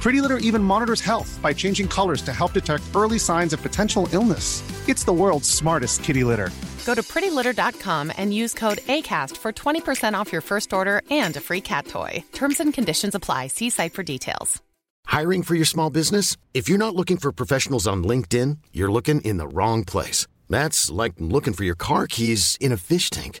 Pretty Litter even monitors health by changing colors to help detect early signs of potential illness. It's the world's smartest kitty litter. Go to prettylitter.com and use code ACAST for 20% off your first order and a free cat toy. Terms and conditions apply. See site for details. Hiring for your small business? If you're not looking for professionals on LinkedIn, you're looking in the wrong place. That's like looking for your car keys in a fish tank.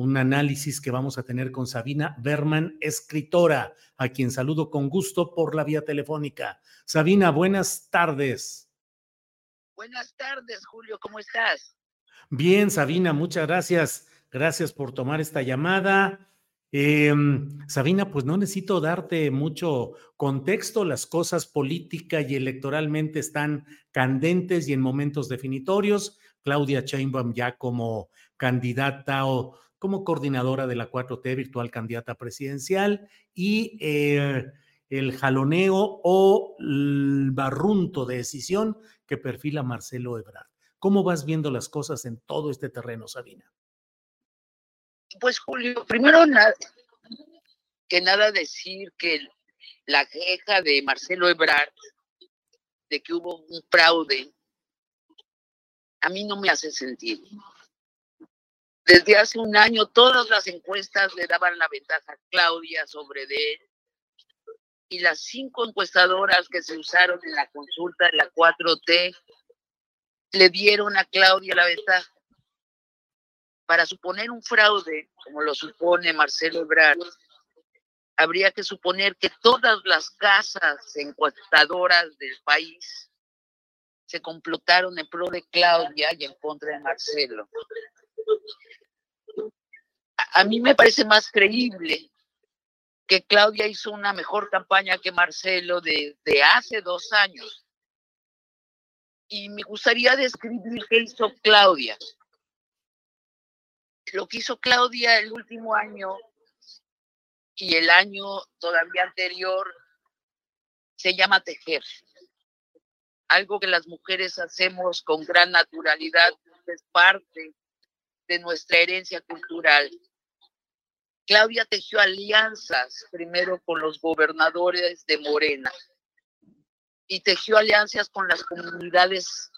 un análisis que vamos a tener con Sabina Berman, escritora, a quien saludo con gusto por la vía telefónica. Sabina, buenas tardes. Buenas tardes, Julio, ¿cómo estás? Bien, Sabina, muchas gracias. Gracias por tomar esta llamada. Eh, Sabina, pues no necesito darte mucho contexto. Las cosas política y electoralmente están candentes y en momentos definitorios. Claudia Sheinbaum ya como candidata o como coordinadora de la 4T, virtual candidata presidencial, y eh, el jaloneo o el barrunto de decisión que perfila Marcelo Ebrard. ¿Cómo vas viendo las cosas en todo este terreno, Sabina? Pues Julio, primero que nada decir que la queja de Marcelo Ebrard de que hubo un fraude, a mí no me hace sentido. Desde hace un año todas las encuestas le daban la ventaja a Claudia sobre de él y las cinco encuestadoras que se usaron en la consulta de la 4T le dieron a Claudia la ventaja. Para suponer un fraude, como lo supone Marcelo Ebrard, habría que suponer que todas las casas encuestadoras del país se complotaron en pro de Claudia y en contra de Marcelo. A, mí me parece más creíble que Claudia hizo una mejor campaña que Marcelo de, de hace dos años. Y me gustaría describir qué hizo Claudia. Lo que hizo Claudia el último año y el año todavía anterior se llama tejer. Algo que las mujeres hacemos con gran naturalidad, es parte de nuestra herencia cultural. Claudia tejió alianzas primero con los gobernadores de Morena y tejió alianzas con las comunidades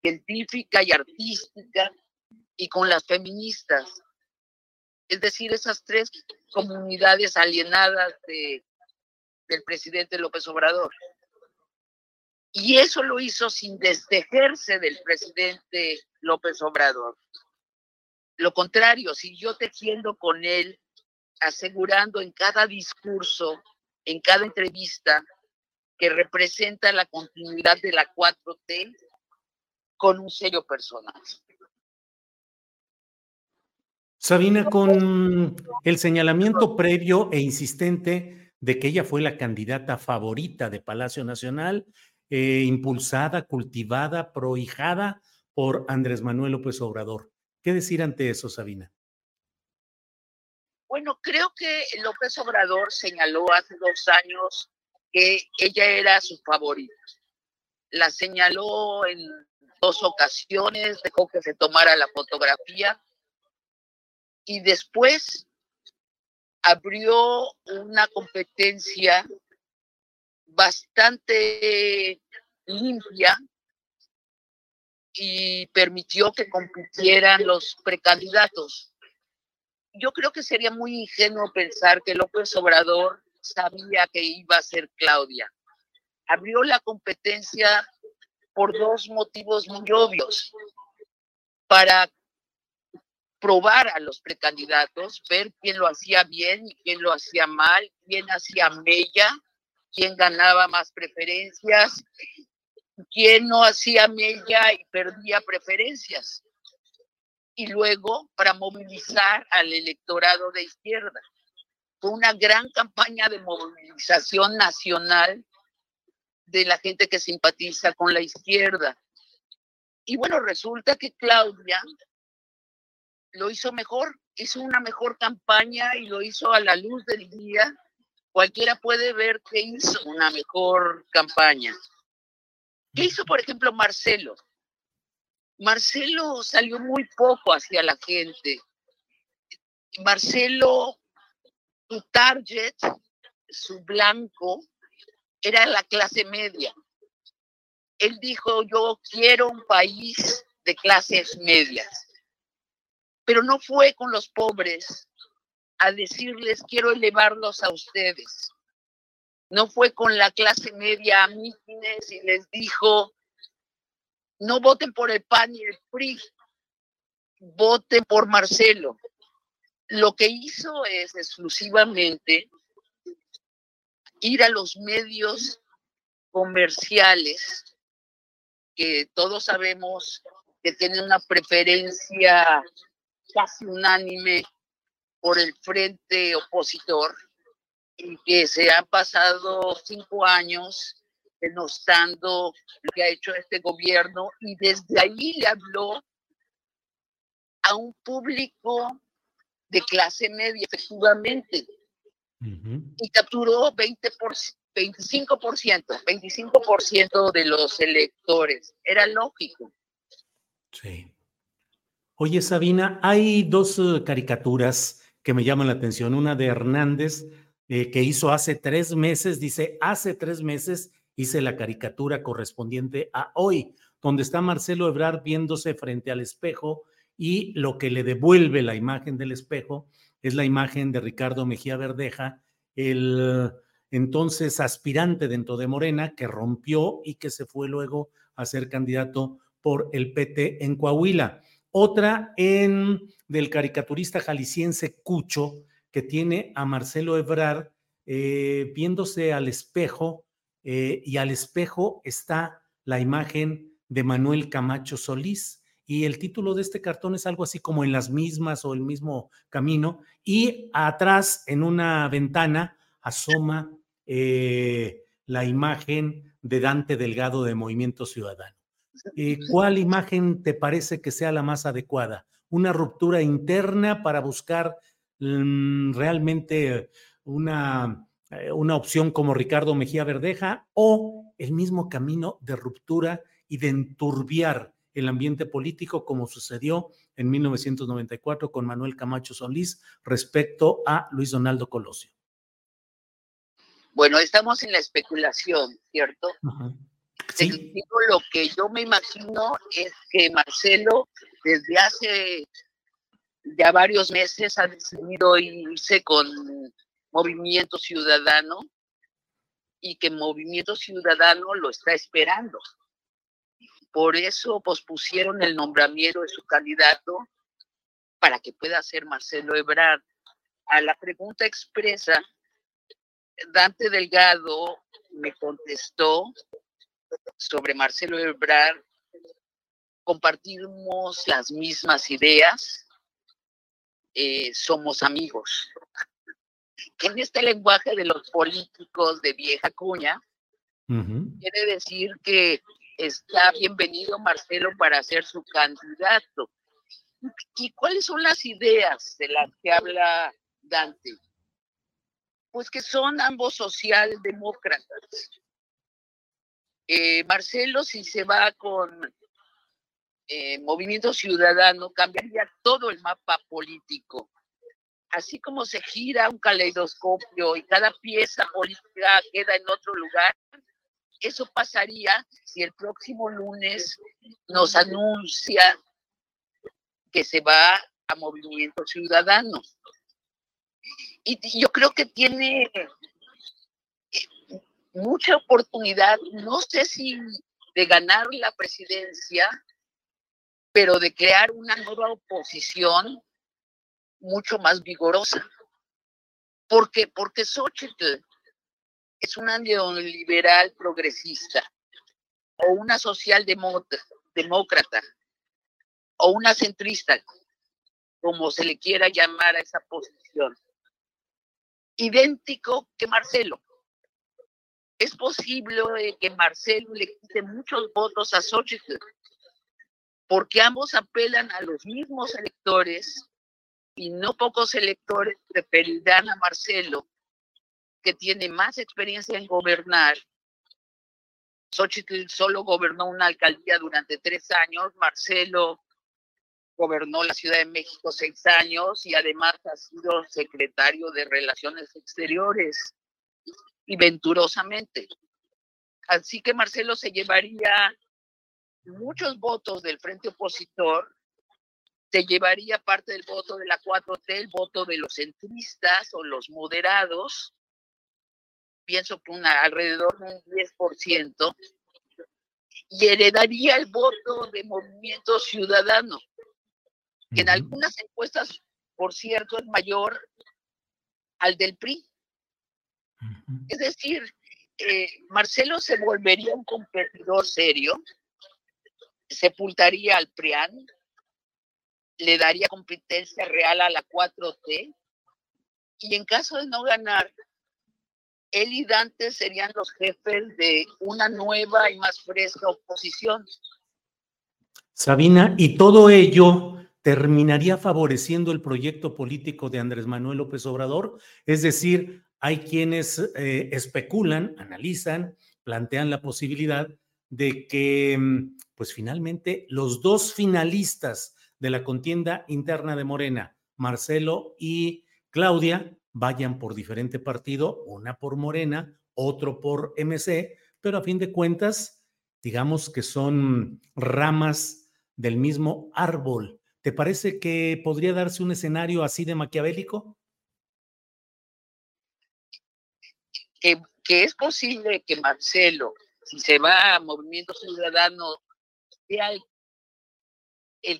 científica y artística y con las feministas. Es decir, esas tres comunidades alienadas de, del presidente López Obrador. Y eso lo hizo sin destejerse del presidente López Obrador. Lo contrario, siguió tejiendo con él, asegurando en cada discurso, en cada entrevista, que representa la continuidad de la 4T con un sello personal. Sabina, con el señalamiento previo e insistente de que ella fue la candidata favorita de Palacio Nacional, eh, impulsada, cultivada, prohijada por Andrés Manuel López Obrador. ¿Qué decir ante eso, Sabina? Bueno, creo que López Obrador señaló hace dos años que ella era su favorita. La señaló en dos ocasiones, dejó que se tomara la fotografía y después abrió una competencia bastante limpia y permitió que compitieran los precandidatos. Yo creo que sería muy ingenuo pensar que López Obrador sabía que iba a ser Claudia. Abrió la competencia por dos motivos muy obvios. Para probar a los precandidatos, ver quién lo hacía bien y quién lo hacía mal, quién hacía mella, quién ganaba más preferencias, quién no hacía mella y perdía preferencias. Y luego para movilizar al electorado de izquierda. Fue una gran campaña de movilización nacional de la gente que simpatiza con la izquierda. Y bueno, resulta que Claudia lo hizo mejor, hizo una mejor campaña y lo hizo a la luz del día. Cualquiera puede ver que hizo una mejor campaña. ¿Qué hizo, por ejemplo, Marcelo? Marcelo salió muy poco hacia la gente. Marcelo, su target, su blanco, era la clase media. Él dijo, yo quiero un país de clases medias, pero no fue con los pobres a decirles, quiero elevarlos a ustedes. No fue con la clase media a mítines y les dijo, no voten por el PAN y el PRI, voten por Marcelo. Lo que hizo es exclusivamente ir a los medios comerciales, que todos sabemos que tienen una preferencia casi unánime por el frente opositor y que se han pasado cinco años denostando lo que ha hecho este gobierno y desde ahí le habló a un público de clase media, efectivamente, y capturó 20 por, 25%, 25% de los electores. Era lógico. Sí. Oye, Sabina, hay dos eh, caricaturas que me llaman la atención. Una de Hernández, eh, que hizo hace tres meses, dice, hace tres meses hice la caricatura correspondiente a hoy, donde está Marcelo Ebrard viéndose frente al espejo y lo que le devuelve la imagen del espejo es la imagen de Ricardo Mejía Verdeja, el entonces aspirante dentro de Morena, que rompió y que se fue luego a ser candidato por el PT en Coahuila. Otra en del caricaturista jalisciense Cucho, que tiene a Marcelo Ebrard eh, viéndose al espejo eh, y al espejo está la imagen de Manuel Camacho Solís y el título de este cartón es algo así como en las mismas o el mismo camino, y atrás en una ventana asoma eh, la imagen de Dante Delgado de Movimiento Ciudadano. Eh, ¿Cuál imagen te parece que sea la más adecuada? ¿Una ruptura interna para buscar mm, realmente una, eh, una opción como Ricardo Mejía Verdeja o el mismo camino de ruptura y de enturbiar el ambiente político como sucedió en 1994 con Manuel Camacho Solís respecto a Luis Donaldo Colosio. Bueno, estamos en la especulación, ¿cierto? Lo que yo me imagino es que Marcelo desde hace ya varios meses ha decidido irse con Movimiento Ciudadano y que Movimiento Ciudadano lo está esperando. Por eso pospusieron el nombramiento de su candidato para que pueda ser Marcelo Ebrard. A la pregunta expresa, Dante Delgado me contestó sobre Marcelo Ebrard, compartimos las mismas ideas, eh, somos amigos. En este lenguaje de los políticos de vieja cuña, quiere decir que está bienvenido Marcelo para ser su candidato. ¿Y cuáles son las ideas de las que habla Dante? Pues que son ambos socialdemócratas. Eh, Marcelo, si se va con eh, Movimiento Ciudadano, cambiaría todo el mapa político. Así como se gira un caleidoscopio y cada pieza política queda en otro lugar, eso pasaría si el próximo lunes nos anuncia que se va a Movimiento Ciudadano. Y yo creo que tiene mucha oportunidad, no sé si de ganar la presidencia, pero de crear una nueva oposición mucho más vigorosa. ¿Por qué? Porque Xochitl es una neoliberal progresista o una socialdemócrata o una centrista, como se le quiera llamar a esa posición. Idéntico que Marcelo. Es posible que Marcelo le quite muchos votos a Xochitl, porque ambos apelan a los mismos electores y no pocos electores preferirán a Marcelo que tiene más experiencia en gobernar. Xochitl solo gobernó una alcaldía durante tres años, Marcelo gobernó la Ciudad de México seis años y además ha sido secretario de Relaciones Exteriores y venturosamente. Así que Marcelo se llevaría muchos votos del frente opositor, se llevaría parte del voto de la 4T, el voto de los centristas o los moderados, pienso que una, alrededor de un 10%, y heredaría el voto de Movimiento Ciudadano, que en algunas encuestas, por cierto, es mayor al del PRI. Es decir, eh, Marcelo se volvería un competidor serio, sepultaría al PRIAN, le daría competencia real a la 4T, y en caso de no ganar, él y Dante serían los jefes de una nueva y más fresca oposición. Sabina, y todo ello terminaría favoreciendo el proyecto político de Andrés Manuel López Obrador, es decir, hay quienes eh, especulan, analizan, plantean la posibilidad de que, mm, pues finalmente, los dos finalistas de la contienda interna de Morena, Marcelo y Claudia, vayan por diferente partido, una por Morena, otro por MC, pero a fin de cuentas, digamos que son ramas del mismo árbol. ¿Te parece que podría darse un escenario así de maquiavélico? Que, es posible que Marcelo, si se va a Movimiento Ciudadano, sea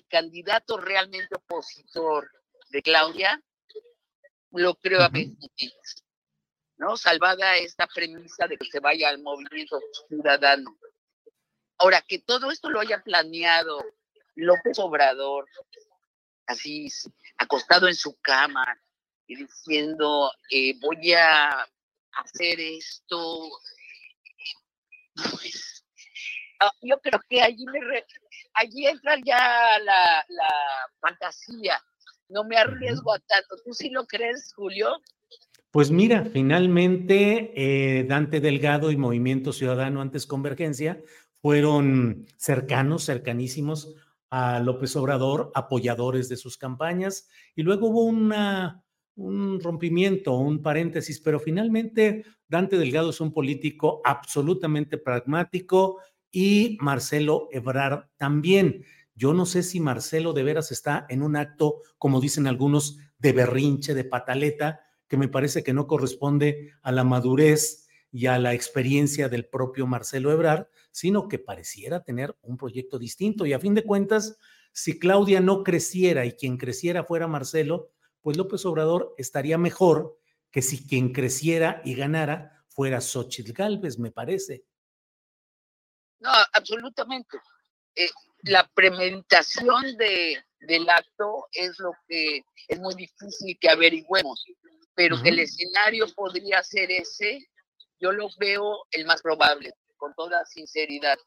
candidato realmente opositor de Claudia, lo creo a mentiras, ¿no? Salvada esta premisa de que se vaya al movimiento ciudadano. Ahora, que todo esto lo haya planeado López Obrador, así acostado en su cama y diciendo, eh, voy a hacer esto, pues, ah, yo creo que allí, me allí entra ya la, la fantasía no me arriesgo a tanto. ¿Tú sí lo crees, Julio? Pues mira, finalmente eh, Dante Delgado y Movimiento Ciudadano antes Convergencia fueron cercanos, cercanísimos a López Obrador, apoyadores de sus campañas, y luego hubo una, un rompimiento, un paréntesis, pero finalmente Dante Delgado es un político absolutamente pragmático y Marcelo Ebrard también. Yo no sé si Marcelo de veras está en un acto, como dicen algunos, de berrinche, de pataleta, que me parece que no corresponde a la madurez y a la experiencia del propio Marcelo Ebrard, sino que pareciera tener un proyecto distinto. Y a fin de cuentas, si Claudia no creciera y quien creciera fuera Marcelo, pues López Obrador estaría mejor que si quien creciera y ganara fuera Xochitl Galvez, me parece. No, absolutamente. Eh, la premeditación de, del acto es lo que es muy difícil que averigüemos, pero que el escenario podría ser ese, yo lo veo el más probable, con toda sinceridad.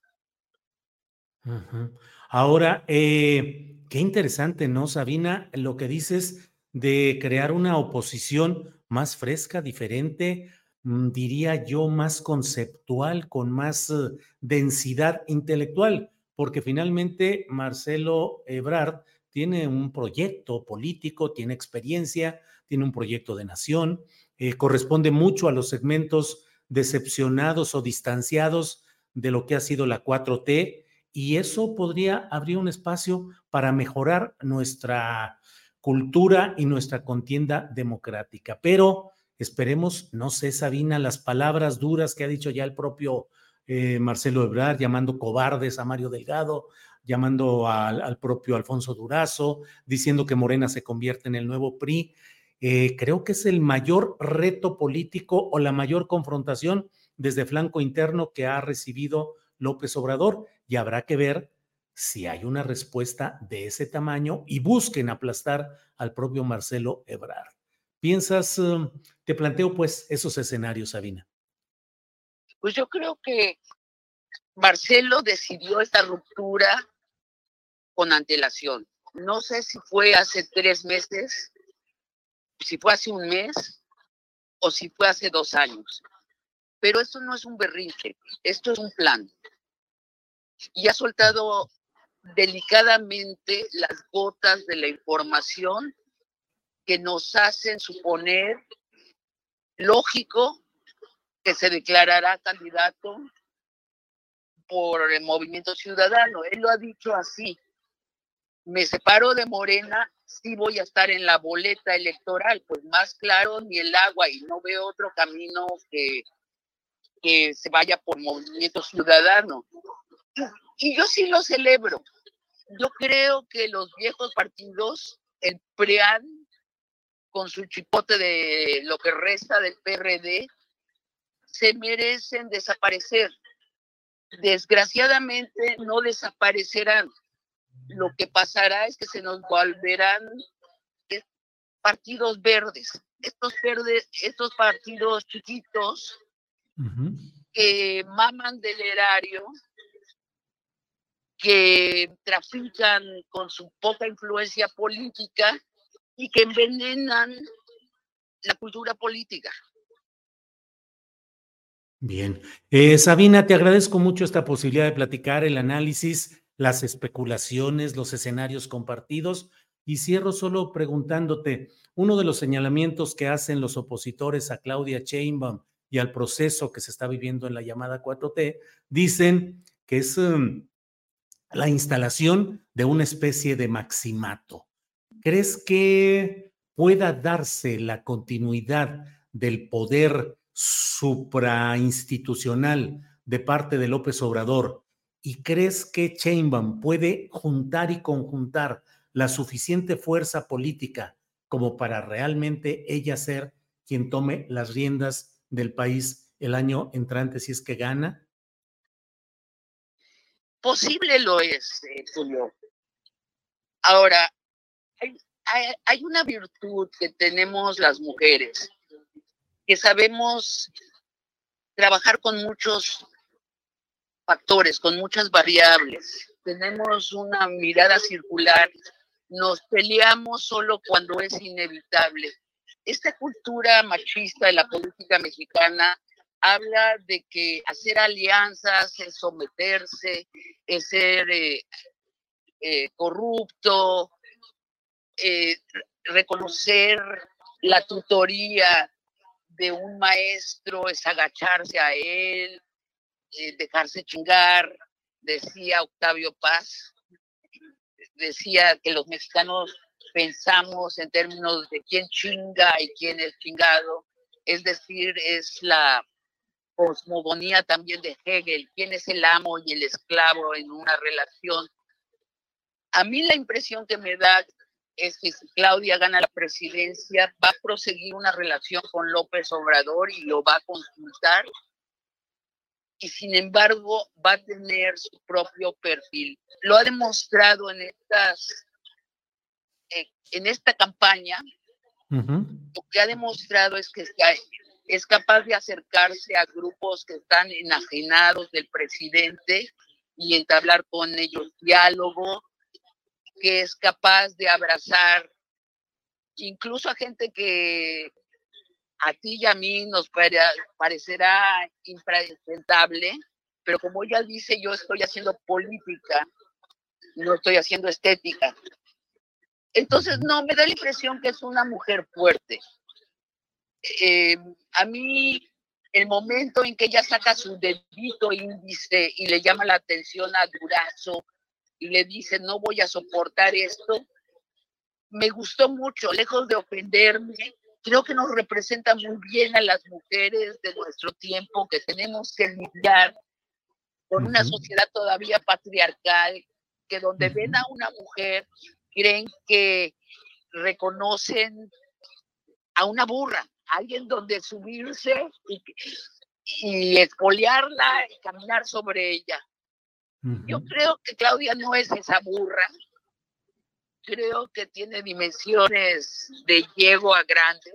Ahora, eh, qué interesante, ¿no, Sabina? Lo que dices de crear una oposición más fresca, diferente, diría yo, más conceptual, con más eh, densidad intelectual, porque finalmente Marcelo Ebrard tiene un proyecto político, tiene experiencia, tiene un proyecto de nación, eh, corresponde mucho a los segmentos decepcionados o distanciados de lo que ha sido la 4T, y eso podría abrir un espacio para mejorar nuestra cultura y nuestra contienda democrática. Pero esperemos, no sé, Sabina, las palabras duras que ha dicho ya el propio eh, Marcelo Ebrard, llamando cobardes a Mario Delgado, llamando al, propio Alfonso Durazo, diciendo que Morena se convierte en el nuevo PRI. Eh, creo que es el mayor reto político o la mayor confrontación desde flanco interno que ha recibido López Obrador y habrá que ver si hay una respuesta de ese tamaño y busquen aplastar al propio Marcelo Ebrard. ¿Piensas, um, te planteo pues esos escenarios, Sabina? Pues yo creo que Marcelo decidió esta ruptura con antelación. No sé si fue hace tres meses, si fue hace un mes o si fue hace dos años. Pero esto no es un berrinche, esto es un plan. Y ha soltado delicadamente las gotas de la información que nos hacen suponer lógico que se declarará candidato por el movimiento ciudadano. Él lo ha dicho así. Me separo de Morena, sí voy a estar en la boleta electoral, pues más claro ni el agua y no veo otro camino que, que se vaya por movimiento ciudadano. Y yo sí lo celebro. Yo creo que los viejos partidos, el PREAN, con su chipote de lo que resta del PRD, se merecen desaparecer. Desgraciadamente no desaparecerán. Lo que pasará es que se nos volverán partidos verdes. Estos verdes, estos partidos chiquitos que maman del erario, que trafican con su poca influencia política y que envenenan la cultura política. Bien. Eh, Sabina, te agradezco mucho esta posibilidad de platicar el análisis, las especulaciones, los escenarios compartidos. Y cierro solo preguntándote, uno de los señalamientos que hacen los opositores a Claudia Sheinbaum y al proceso que se está viviendo en la llamada 4T, dicen que es um, la instalación de una especie de maximato. ¿Crees que pueda darse la continuidad del poder suprainstitucional de parte de López Obrador? ¿Y crees que Chainbaum puede juntar y conjuntar la suficiente fuerza política como para realmente ella ser quien tome las riendas del país el año entrante si es que gana? Posible lo es, eh, Julio. Ahora, hay, una virtud que tenemos las mujeres, que sabemos trabajar con muchos factores, con muchas variables. Tenemos una mirada circular, nos peleamos solo cuando es inevitable. Esta cultura machista de la política mexicana habla de que hacer alianzas es someterse, es ser eh, eh, corrupto, eh, reconocer la tutoría de un maestro es agacharse a él, dejarse chingar, decía Octavio Paz, decía que los mexicanos pensamos en términos de quién chinga y quién es chingado, es decir, es la cosmogonía también de Hegel, quién es el amo y el esclavo en una relación. A mí la impresión que me da es que si Claudia gana la presidencia, va a proseguir una relación con López Obrador y lo va a consultar. Y sin embargo, va a tener su propio perfil. Lo ha demostrado en estas, eh, en esta campaña. Lo que ha demostrado es que es capaz de acercarse a grupos que están enajenados del presidente y entablar con ellos diálogo, que es capaz de abrazar incluso a gente que a ti y a mí nos parecerá impresentable, pero como ella dice, yo estoy haciendo política, no estoy haciendo estética. Entonces, no, me da la impresión que es una mujer fuerte. Eh, a mí, el momento en que ella saca su dedito índice y le llama la atención a Durazo le dice, no voy a soportar esto, me gustó mucho, lejos de ofenderme, creo que nos representa muy bien a las mujeres de nuestro tiempo que tenemos que lidiar con una sociedad todavía patriarcal, que donde ven a una mujer creen que reconocen a una burra, alguien donde subirse y, y espolearla y caminar sobre ella. Yo creo que Claudia no es esa burra. Creo que tiene dimensiones de a grande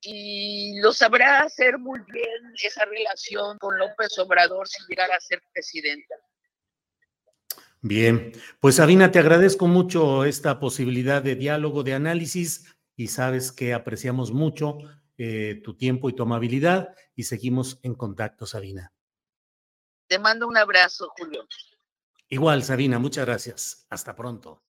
y lo sabrá hacer muy bien esa relación con López Obrador si llegara a ser presidenta. Bien, pues Sabina, te agradezco mucho esta posibilidad de diálogo, de análisis y sabes que apreciamos mucho eh, tu tiempo y tu amabilidad y seguimos en contacto, Sabina. Te mando un abrazo, Julio. Igual, Sabina, muchas gracias. Hasta pronto.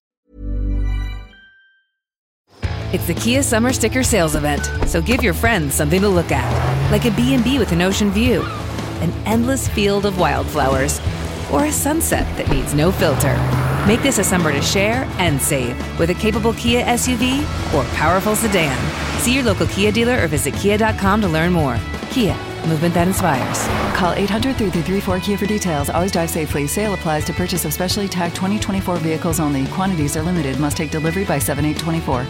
It's the Kia Summer Sticker Sales Event, so give your friends something to look at, like a B&B with an ocean view, an endless field of wildflowers, or a sunset that needs no filter. Make this a summer to share and save with a capable Kia SUV or powerful sedan. See your local Kia dealer or visit kia.com to learn more. Kia Movement that inspires. Call 800 334 Kia for details. Always drive safely. Sale applies to purchase of specially tagged 2024 vehicles only. Quantities are limited. Must take delivery by 7824.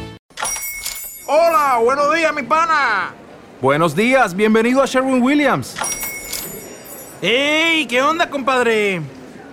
Hola, buenos días, mi pana. Buenos días, bienvenido a Sherwin Williams. ¡Ey! ¿Qué onda, compadre?